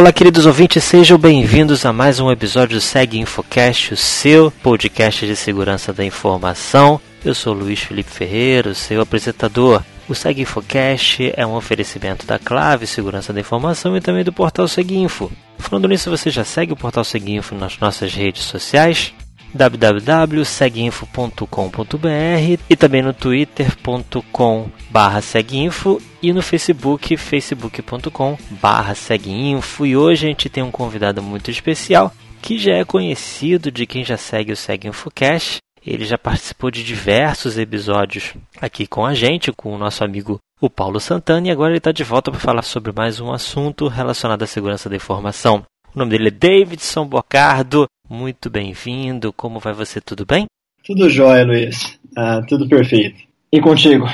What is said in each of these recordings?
Olá, queridos ouvintes, sejam bem-vindos a mais um episódio do Seg Infocast, o seu podcast de segurança da informação. Eu sou Luiz Felipe Ferreira, seu apresentador. O Seg Infocast é um oferecimento da Clave Segurança da Informação e também do portal Seguinfo. Falando nisso, você já segue o portal Seguinfo nas nossas redes sociais? www.seguinfo.com.br e também no twitter.com/seguinfo e no Facebook facebook.com/seguinfo. E hoje a gente tem um convidado muito especial que já é conhecido de quem já segue o Seguinfocast. Ele já participou de diversos episódios aqui com a gente, com o nosso amigo o Paulo Santana, e agora ele está de volta para falar sobre mais um assunto relacionado à segurança da informação. O nome dele é Davidson Bocardo. Muito bem-vindo. Como vai você? Tudo bem? Tudo jóia, Luiz. Ah, tudo perfeito. E contigo?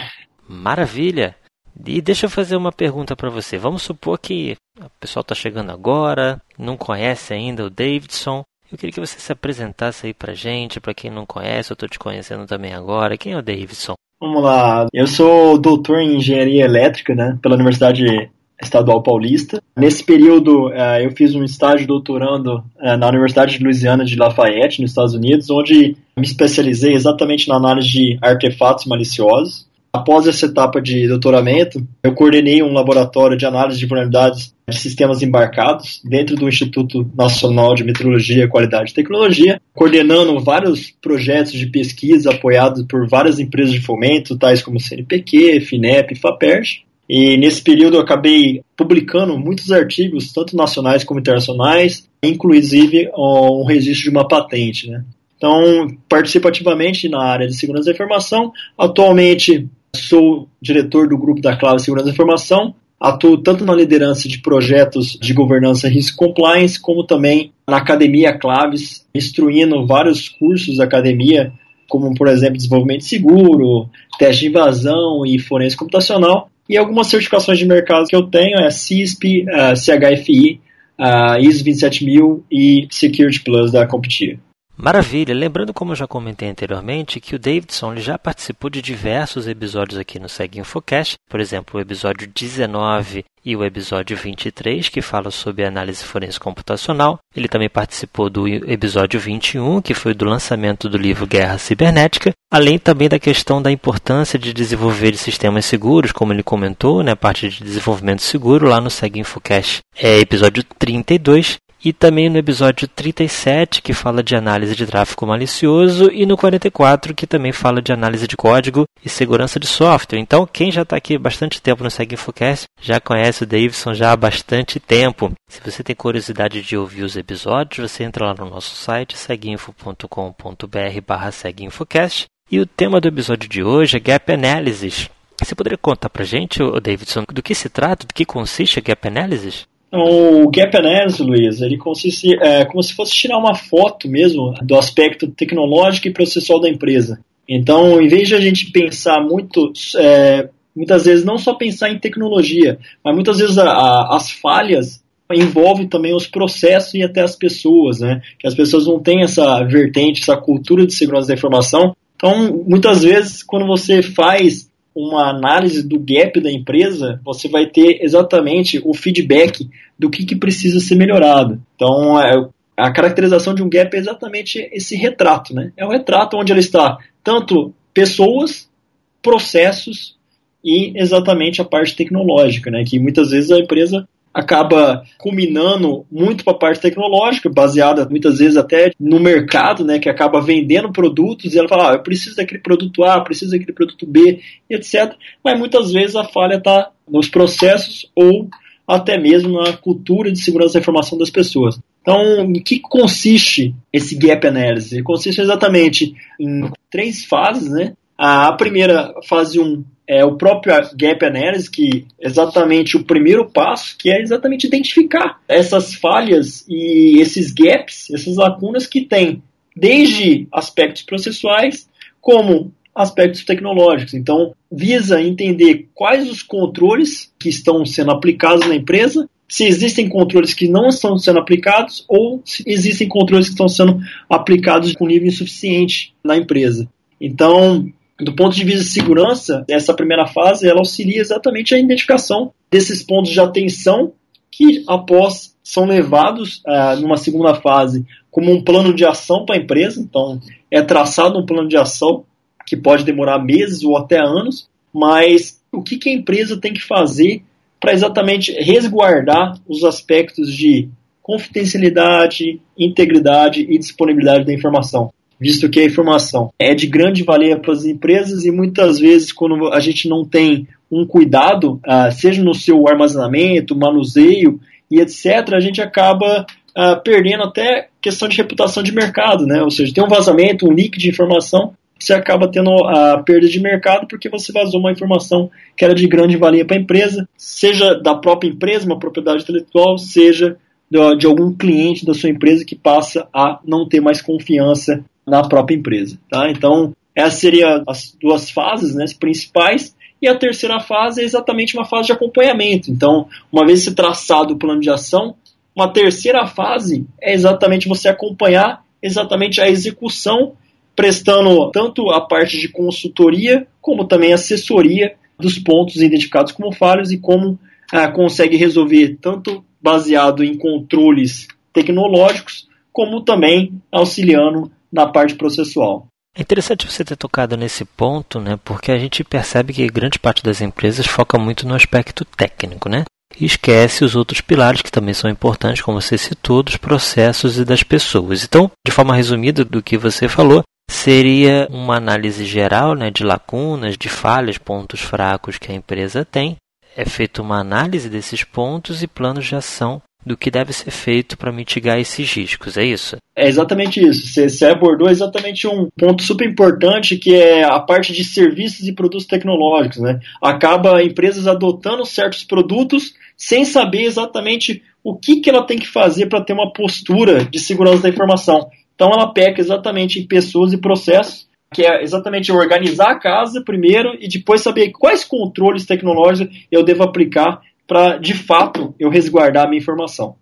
Maravilha. E deixa eu fazer uma pergunta para você. Vamos supor que o pessoal está chegando agora, não conhece ainda o Davidson. Eu queria que você se apresentasse aí para gente, para quem não conhece, eu estou te conhecendo também agora. Quem é o Davidson? Vamos lá. Eu sou doutor em engenharia elétrica, né, pela Universidade Estadual Paulista. Nesse período, uh, eu fiz um estágio doutorando uh, na Universidade de Louisiana de Lafayette, nos Estados Unidos, onde me especializei exatamente na análise de artefatos maliciosos. Após essa etapa de doutoramento, eu coordenei um laboratório de análise de vulnerabilidades de sistemas embarcados dentro do Instituto Nacional de Meteorologia, Qualidade e Tecnologia, coordenando vários projetos de pesquisa apoiados por várias empresas de fomento, tais como CNPq, FINEP FAPERJ. E nesse período eu acabei publicando muitos artigos, tanto nacionais como internacionais, inclusive um registro de uma patente. Né? Então, participo ativamente na área de segurança da informação. Atualmente sou diretor do grupo da Clave Segurança da Informação. Atuo tanto na liderança de projetos de governança risco compliance, como também na Academia Claves, instruindo vários cursos da academia, como, por exemplo, desenvolvimento seguro, teste de invasão e forense computacional, e algumas certificações de mercado que eu tenho é CISP, uh, CHFI, uh, ISO 27000 e Security Plus da Comptia. Maravilha! Lembrando, como eu já comentei anteriormente, que o Davidson já participou de diversos episódios aqui no Seg Infocast, por exemplo, o episódio 19 e o episódio 23, que fala sobre análise forense computacional. Ele também participou do episódio 21, que foi do lançamento do livro Guerra Cibernética, além também da questão da importância de desenvolver sistemas seguros, como ele comentou, né, a parte de desenvolvimento seguro lá no Seg Infocast. É episódio 32 e também no episódio 37, que fala de análise de tráfego malicioso, e no 44, que também fala de análise de código e segurança de software. Então, quem já está aqui bastante tempo no Seg Infocast já conhece o Davidson já há bastante tempo. Se você tem curiosidade de ouvir os episódios, você entra lá no nosso site seguinfo.com.br barra seguinfocast. E o tema do episódio de hoje é Gap Analysis. Você poderia contar para gente, Davidson, do que se trata, do que consiste a Gap Analysis? O Gap Analysis, Luiz, ele consiste é, como se fosse tirar uma foto mesmo do aspecto tecnológico e processual da empresa. Então, em vez de a gente pensar muito, é, muitas vezes não só pensar em tecnologia, mas muitas vezes a, a, as falhas envolvem também os processos e até as pessoas, né? Que as pessoas não têm essa vertente, essa cultura de segurança da informação. Então, muitas vezes, quando você faz uma análise do gap da empresa, você vai ter exatamente o feedback do que, que precisa ser melhorado. Então, é, a caracterização de um gap é exatamente esse retrato, né? É um retrato onde ela está tanto pessoas, processos e exatamente a parte tecnológica, né? Que muitas vezes a empresa acaba culminando muito para a parte tecnológica, baseada muitas vezes até no mercado, né, que acaba vendendo produtos e ela fala, ah, eu preciso daquele produto A, preciso daquele produto B, etc. Mas muitas vezes a falha está nos processos ou até mesmo na cultura de segurança da informação das pessoas. Então, em que consiste esse gap analysis? Consiste exatamente em três fases, né? A primeira fase 1 um, é o próprio Gap Analysis, que é exatamente o primeiro passo, que é exatamente identificar essas falhas e esses gaps, essas lacunas que tem, desde aspectos processuais como aspectos tecnológicos. Então, visa entender quais os controles que estão sendo aplicados na empresa, se existem controles que não estão sendo aplicados ou se existem controles que estão sendo aplicados com nível insuficiente na empresa. Então, do ponto de vista de segurança, essa primeira fase ela auxilia exatamente a identificação desses pontos de atenção que, após são levados uh, numa segunda fase como um plano de ação para a empresa. Então, é traçado um plano de ação que pode demorar meses ou até anos, mas o que, que a empresa tem que fazer para exatamente resguardar os aspectos de confidencialidade, integridade e disponibilidade da informação, visto que a informação é de grande valia para as empresas e muitas vezes quando a gente não tem um cuidado, uh, seja no seu armazenamento, manuseio e etc., a gente acaba uh, perdendo até questão de reputação de mercado, né? Ou seja, tem um vazamento, um leak de informação, você acaba tendo a perda de mercado porque você vazou uma informação que era de grande valia para a empresa, seja da própria empresa, uma propriedade intelectual, seja de algum cliente da sua empresa que passa a não ter mais confiança na própria empresa. Tá? Então, essas seriam as duas fases né, principais. E a terceira fase é exatamente uma fase de acompanhamento. Então, uma vez se traçado o plano de ação, uma terceira fase é exatamente você acompanhar exatamente a execução, prestando tanto a parte de consultoria, como também assessoria dos pontos identificados como falhos e como ah, consegue resolver tanto baseado em controles tecnológicos, como também auxiliando na parte processual. É interessante você ter tocado nesse ponto, né? Porque a gente percebe que grande parte das empresas foca muito no aspecto técnico, né? E esquece os outros pilares que também são importantes, como você citou, dos processos e das pessoas. Então, de forma resumida do que você falou, seria uma análise geral né, de lacunas, de falhas, pontos fracos que a empresa tem, é feita uma análise desses pontos e planos de ação do que deve ser feito para mitigar esses riscos, é isso? É exatamente isso. Você, você, abordou exatamente um ponto super importante que é a parte de serviços e produtos tecnológicos. Né? Acaba empresas adotando certos produtos sem saber exatamente o que, que ela tem que fazer para ter uma postura de segurança da informação. Então ela peca exatamente em pessoas e processos que é exatamente organizar a casa primeiro e depois saber quais controles tecnológicos eu devo aplicar para, de fato, eu resguardar a minha informação.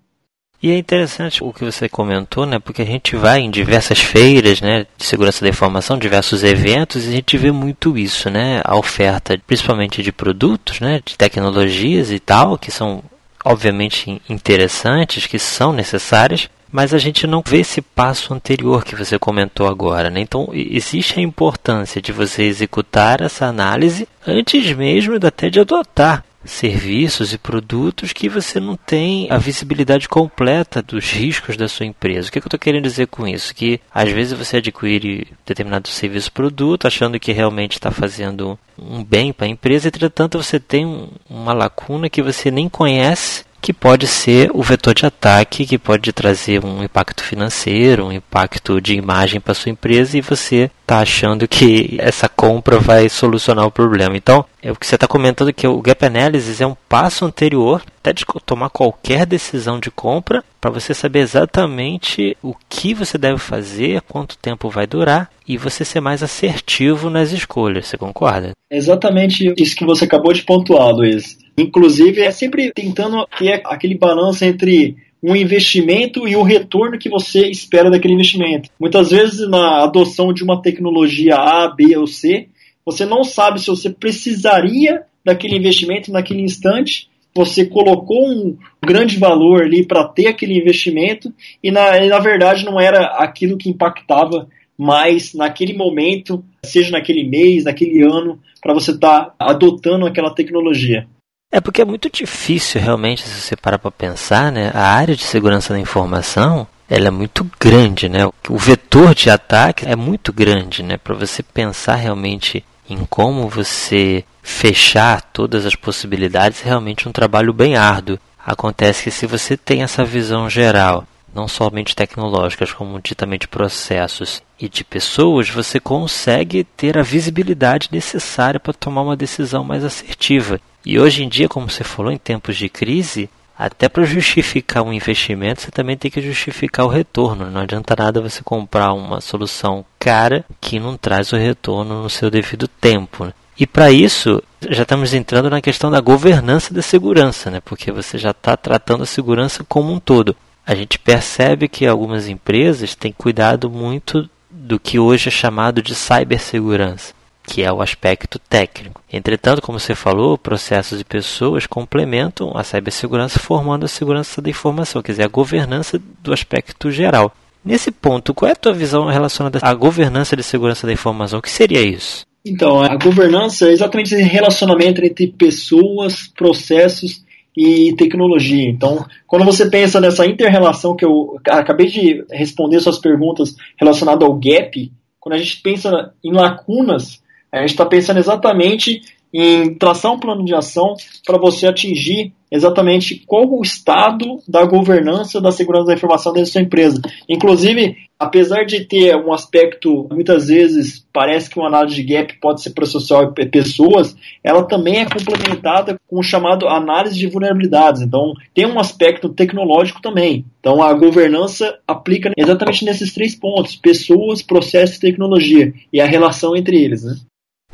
E é interessante o que você comentou, né? Porque a gente vai em diversas feiras, né, de segurança da informação, diversos eventos, e a gente vê muito isso, né? A oferta, principalmente de produtos, né, de tecnologias e tal, que são obviamente interessantes, que são necessárias, mas a gente não vê esse passo anterior que você comentou agora. Né? Então, existe a importância de você executar essa análise antes mesmo até de adotar serviços e produtos que você não tem a visibilidade completa dos riscos da sua empresa. O que, é que eu estou querendo dizer com isso? Que às vezes você adquire determinado serviço produto achando que realmente está fazendo um bem para a empresa, entretanto você tem um, uma lacuna que você nem conhece que pode ser o vetor de ataque, que pode trazer um impacto financeiro, um impacto de imagem para sua empresa e você está achando que essa compra vai solucionar o problema. Então, é o que você está comentando que o Gap Analysis é um passo anterior até de tomar qualquer decisão de compra para você saber exatamente o que você deve fazer, quanto tempo vai durar e você ser mais assertivo nas escolhas. Você concorda? Exatamente isso que você acabou de pontuar, Luiz. Inclusive, é sempre tentando ter aquele balanço entre um investimento e o retorno que você espera daquele investimento. Muitas vezes, na adoção de uma tecnologia A, B ou C, você não sabe se você precisaria daquele investimento naquele instante. Você colocou um grande valor ali para ter aquele investimento e na, na verdade não era aquilo que impactava mais naquele momento, seja naquele mês, naquele ano, para você estar tá adotando aquela tecnologia. É porque é muito difícil realmente, se você parar para pensar, né? A área de segurança da informação, ela é muito grande, né? O vetor de ataque é muito grande, né? Para você pensar realmente em como você fechar todas as possibilidades, é realmente um trabalho bem árduo. Acontece que se você tem essa visão geral, não somente tecnológicas, como de, também de processos e de pessoas, você consegue ter a visibilidade necessária para tomar uma decisão mais assertiva. E hoje em dia, como você falou, em tempos de crise, até para justificar um investimento, você também tem que justificar o retorno. Não adianta nada você comprar uma solução cara que não traz o retorno no seu devido tempo. Né? E para isso, já estamos entrando na questão da governança da segurança, né? porque você já está tratando a segurança como um todo. A gente percebe que algumas empresas têm cuidado muito do que hoje é chamado de cibersegurança. Que é o aspecto técnico. Entretanto, como você falou, processos e pessoas complementam a cibersegurança formando a segurança da informação, quer dizer, a governança do aspecto geral. Nesse ponto, qual é a tua visão relacionada à governança de segurança da informação? O que seria isso? Então, a governança é exatamente esse relacionamento entre pessoas, processos e tecnologia. Então, quando você pensa nessa inter-relação que eu acabei de responder suas perguntas relacionadas ao gap, quando a gente pensa em lacunas, a gente está pensando exatamente em traçar um plano de ação para você atingir exatamente qual o estado da governança da segurança da informação dentro da sua empresa. Inclusive, apesar de ter um aspecto, muitas vezes parece que uma análise de gap pode ser para social e pessoas, ela também é complementada com o chamado análise de vulnerabilidades. Então, tem um aspecto tecnológico também. Então, a governança aplica exatamente nesses três pontos: pessoas, processos e tecnologia, e a relação entre eles. Né?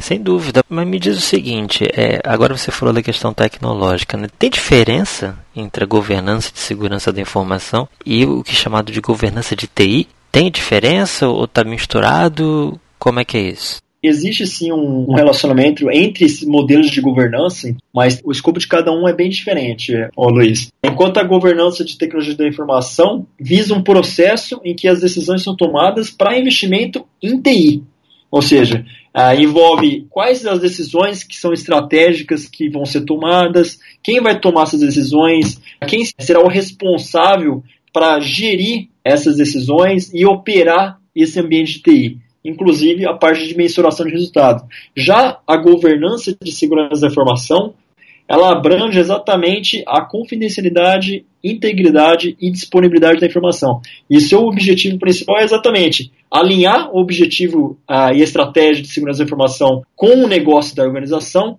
Sem dúvida, mas me diz o seguinte: é, agora você falou da questão tecnológica, né? tem diferença entre a governança de segurança da informação e o que é chamado de governança de TI? Tem diferença ou está misturado? Como é que é isso? Existe sim um, relacionamento entre esses modelos de governança, mas o escopo de cada um é bem diferente, ó, Luiz. Enquanto a governança de tecnologia da informação visa um processo em que as decisões são tomadas para investimento em TI, ou seja, ah, envolve quais as decisões que são estratégicas que vão ser tomadas, quem vai tomar essas decisões, quem será o responsável para gerir essas decisões e operar esse ambiente de TI, inclusive a parte de mensuração de resultados. Já a governança de segurança da informação ela abrange exatamente a confidencialidade, integridade e disponibilidade da informação. E seu objetivo principal é exatamente alinhar o objetivo uh, e estratégia de segurança da informação com o negócio da organização,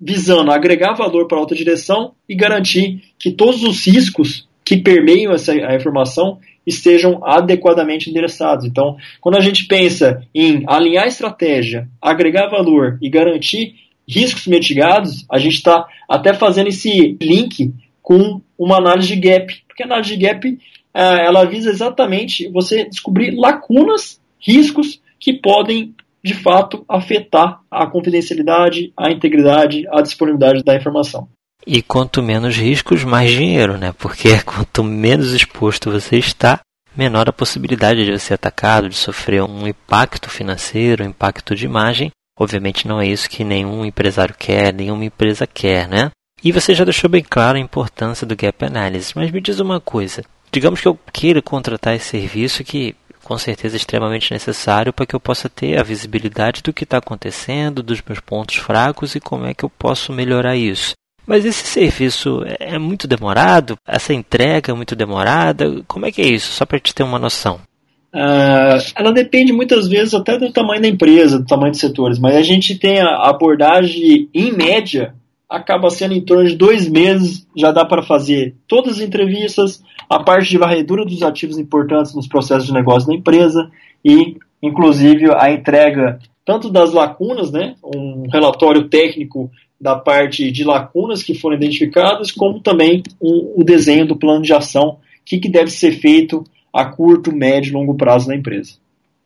visando agregar valor para a alta direção e garantir que todos os riscos que permeiam essa a informação estejam adequadamente endereçados. Então, quando a gente pensa em alinhar a estratégia, agregar valor e garantir riscos mitigados, a gente está até fazendo esse link com uma análise de gap, porque a análise de gap é, ela visa exatamente você descobrir lacunas, riscos que podem de fato afetar a confidencialidade, a integridade, a disponibilidade da informação. E quanto menos riscos, mais dinheiro, né? Porque quanto menos exposto você está, menor a possibilidade de ser atacado, de sofrer um impacto financeiro, um impacto de imagem, Obviamente não é isso que nenhum empresário quer, nenhuma empresa quer, né? E você já deixou bem claro a importância do gap analysis, mas me diz uma coisa. Digamos que eu queira contratar esse serviço que com certeza é extremamente necessário para que eu possa ter a visibilidade do que está acontecendo, dos meus pontos fracos e como é que eu posso melhorar isso. Mas esse serviço é muito demorado? Essa entrega é muito demorada? Como é que é isso? Só para te ter uma noção. Uh, ela depende muitas vezes até do tamanho da empresa, do tamanho dos setores, mas a gente tem a abordagem, em média, acaba sendo em torno de dois meses, já dá para fazer todas as entrevistas, a parte de varredura dos ativos importantes nos processos de negócio da empresa e, inclusive, a entrega tanto das lacunas, né, um relatório técnico da parte de lacunas que foram identificadas, como também o, o desenho do plano de ação, o que, que deve ser feito a curto, médio e longo prazo na empresa.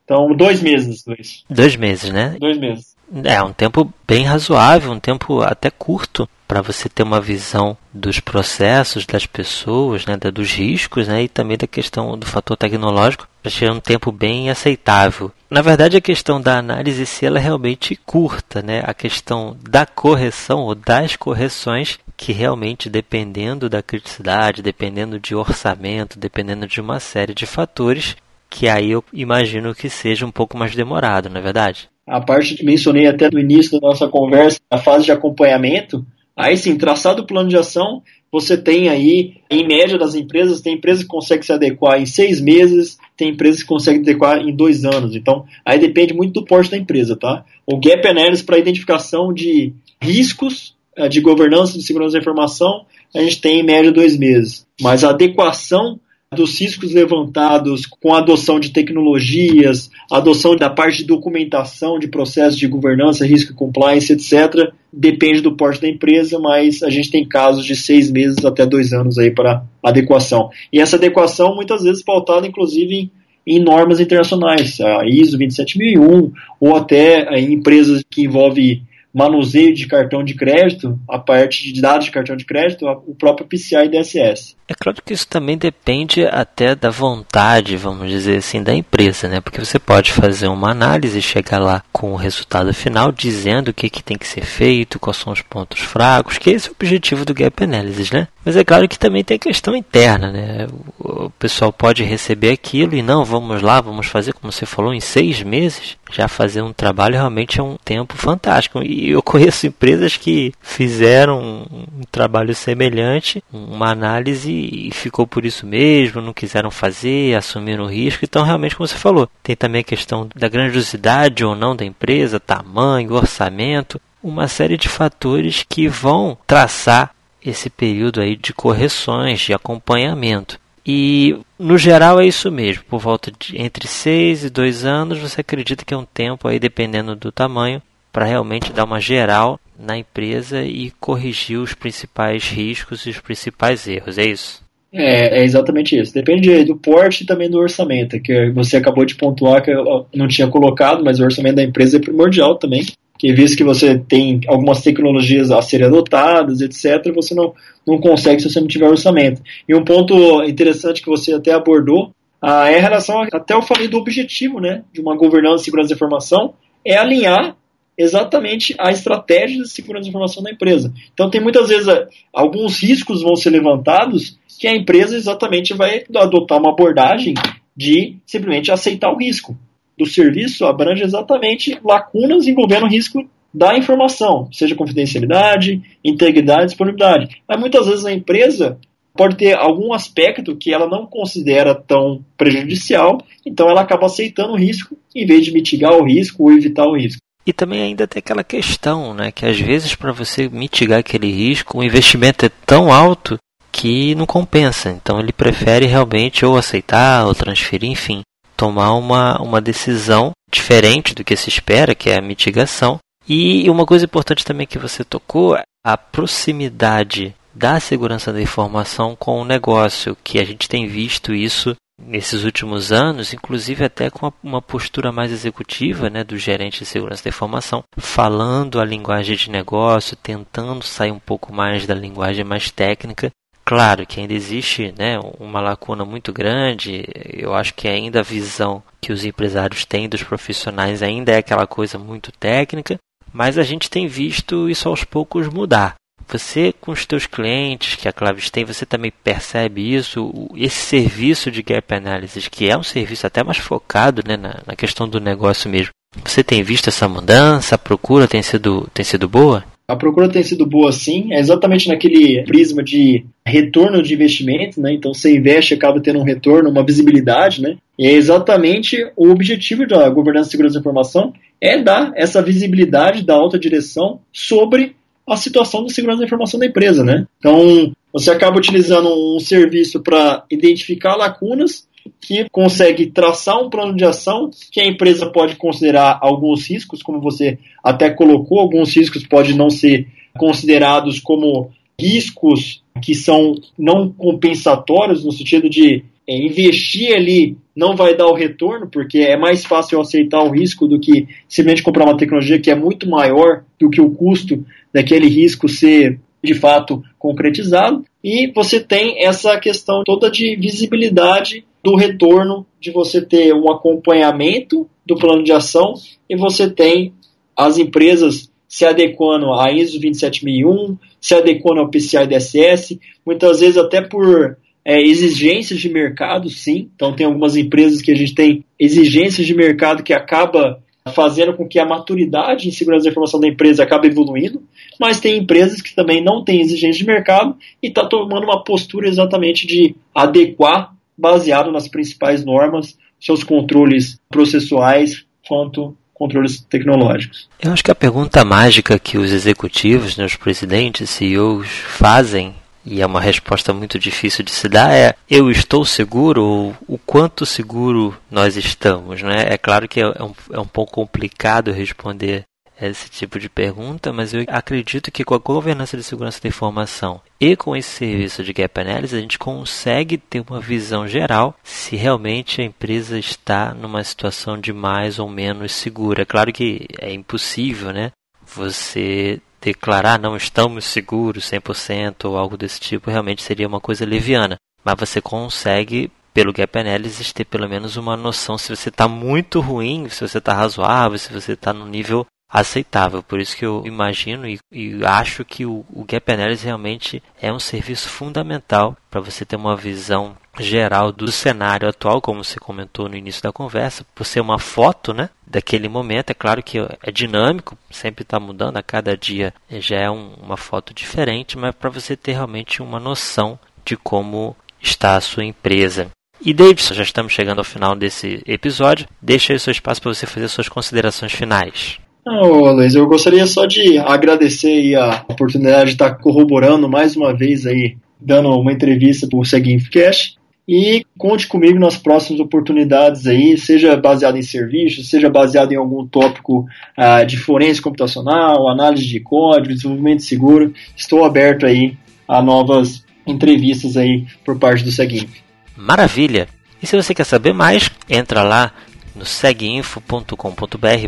Então, dois meses, Luiz. Dois meses, né? Dois meses. É, um tempo bem razoável, um tempo até curto para você ter uma visão dos processos, das pessoas, né, dos riscos né, e também da questão do fator tecnológico, achei um tempo bem aceitável. Na verdade, a questão da análise se ela é realmente curta, né? a questão da correção ou das correções que realmente dependendo da criticidade, dependendo de orçamento, dependendo de uma série de fatores, que aí eu imagino que seja um pouco mais demorado, não é verdade? A parte que mencionei até no início da nossa conversa, a fase de acompanhamento, aí sim, traçado o plano de ação, você tem aí, em média das empresas, tem empresas que conseguem se adequar em seis meses, tem empresas que conseguem se adequar em dois anos. Então, aí depende muito do porte da empresa, tá? O Gap Analysis para identificação de riscos de governança de segurança da informação, a gente tem em média dois meses. Mas a adequação dos riscos levantados com a adoção de tecnologias, a adoção da parte de documentação de processos de governança, risco e compliance, etc., depende do porte da empresa, mas a gente tem casos de seis meses até dois anos aí para adequação. E essa adequação muitas vezes pautada inclusive em em normas internacionais, a ISO 27001, ou até em empresas que envolvem manuseio de cartão de crédito, a parte de dados de cartão de crédito, o próprio PCI DSS. É claro que isso também depende até da vontade, vamos dizer assim, da empresa, né? Porque você pode fazer uma análise e chegar lá com o resultado final dizendo o que, que tem que ser feito, quais são os pontos fracos, que esse é o objetivo do Gap Analysis, né? Mas é claro que também tem a questão interna, né? O pessoal pode receber aquilo e não, vamos lá, vamos fazer, como você falou, em seis meses. Já fazer um trabalho realmente é um tempo fantástico. E eu conheço empresas que fizeram um trabalho semelhante, uma análise e ficou por isso mesmo, não quiseram fazer, assumiram o risco. Então, realmente, como você falou, tem também a questão da grandiosidade ou não da empresa, tamanho, orçamento, uma série de fatores que vão traçar esse período aí de correções, de acompanhamento. E no geral é isso mesmo, por volta de entre 6 e 2 anos, você acredita que é um tempo aí dependendo do tamanho para realmente dar uma geral na empresa e corrigir os principais riscos e os principais erros, é isso? É, é exatamente isso. Depende do porte e também do orçamento, que você acabou de pontuar que eu não tinha colocado, mas o orçamento da empresa é primordial também que visto que você tem algumas tecnologias a serem adotadas, etc., você não, não consegue se você não tiver orçamento. E um ponto interessante que você até abordou ah, é a relação, até eu falei do objetivo né, de uma governança de segurança da informação, é alinhar exatamente a estratégia de segurança da informação da empresa. Então, tem muitas vezes ah, alguns riscos vão ser levantados que a empresa exatamente vai adotar uma abordagem de simplesmente aceitar o risco do serviço abrange exatamente lacunas envolvendo o risco da informação, seja confidencialidade, integridade, disponibilidade. Mas muitas vezes a empresa pode ter algum aspecto que ela não considera tão prejudicial, então ela acaba aceitando o risco em vez de mitigar o risco ou evitar o risco. E também ainda tem aquela questão, né, que às vezes para você mitigar aquele risco, o investimento é tão alto que não compensa. Então ele prefere realmente ou aceitar ou transferir, enfim tomar uma, uma decisão diferente do que se espera, que é a mitigação. E uma coisa importante também que você tocou, a proximidade da segurança da informação com o negócio, que a gente tem visto isso nesses últimos anos, inclusive até com uma postura mais executiva né, do gerente de segurança da informação, falando a linguagem de negócio, tentando sair um pouco mais da linguagem mais técnica Claro que ainda existe né, uma lacuna muito grande. Eu acho que ainda a visão que os empresários têm dos profissionais ainda é aquela coisa muito técnica, mas a gente tem visto isso aos poucos mudar. Você, com os teus clientes que a Claves tem, você também percebe isso? Esse serviço de Gap Analysis, que é um serviço até mais focado né, na, na questão do negócio mesmo. Você tem visto essa mudança? A procura tem sido, tem sido boa? A procura tem sido boa sim, é exatamente naquele prisma de retorno de investimento, né? Então você investe acaba tendo um retorno, uma visibilidade, né? E é exatamente o objetivo da governança e segurança da informação é dar essa visibilidade da alta direção sobre a situação de segurança da informação da empresa, né? Então você acaba utilizando um serviço para identificar lacunas que consegue traçar um plano de ação que a empresa pode considerar alguns riscos, como você até colocou, alguns riscos podem não ser considerados como riscos que são não compensatórios, no sentido de é, investir ali não vai dar o retorno, porque é mais fácil aceitar o risco do que simplesmente comprar uma tecnologia que é muito maior do que o custo daquele risco ser de fato concretizado. E você tem essa questão toda de visibilidade do retorno de você ter um acompanhamento do plano de ação e você tem as empresas se adequando à ISO 27001, se adequando ao PCI DSS, muitas vezes até por é, exigências de mercado, sim. Então tem algumas empresas que a gente tem exigências de mercado que acaba fazendo com que a maturidade em segurança da informação da empresa acabe evoluindo, mas tem empresas que também não têm exigências de mercado e está tomando uma postura exatamente de adequar baseado nas principais normas, seus controles processuais quanto controles tecnológicos. Eu acho que a pergunta mágica que os executivos, né, os presidentes, CEOs fazem e é uma resposta muito difícil de se dar é eu estou seguro ou o quanto seguro nós estamos né é claro que é um, é um pouco complicado responder esse tipo de pergunta, mas eu acredito que com a governança de segurança da informação e com esse serviço de gap analysis a gente consegue ter uma visão geral se realmente a empresa está numa situação de mais ou menos segura. Claro que é impossível, né? Você declarar não estamos seguros 100% ou algo desse tipo realmente seria uma coisa leviana. Mas você consegue, pelo Gap Analysis, ter pelo menos uma noção se você está muito ruim, se você está razoável, se você está no nível aceitável. Por isso que eu imagino e, e acho que o, o, Gap Analysis realmente é um serviço fundamental para você ter uma visão geral do cenário atual, como você comentou no início da conversa, por ser uma foto né, daquele momento. É claro que é dinâmico, sempre está mudando, a cada dia já é um, uma foto diferente, mas para você ter realmente uma noção de como está a sua empresa. E Davidson, já estamos chegando ao final desse episódio. Deixa aí o seu espaço para você fazer suas considerações finais. Não, Luiz, eu gostaria só de agradecer a oportunidade de estar corroborando mais uma vez aí, dando uma entrevista para o Seguinfcast. E conte comigo nas próximas oportunidades aí, seja baseado em serviços, seja baseado em algum tópico uh, de forense computacional, análise de código, desenvolvimento seguro. Estou aberto aí a novas entrevistas aí por parte do Seguinf. Maravilha! E se você quer saber mais, entra lá no seguinfo.com.br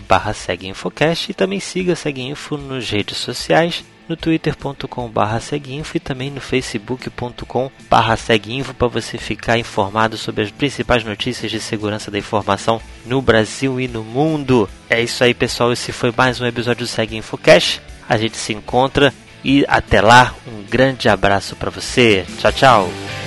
barra seguinfocast e também siga Seguinfo nas redes sociais, no twitter.com barra seguinfo e também no facebook.com barra seguinfo para você ficar informado sobre as principais notícias de segurança da informação no Brasil e no mundo. É isso aí pessoal, esse foi mais um episódio do Seguinfocast. A gente se encontra e até lá, um grande abraço para você. Tchau, tchau.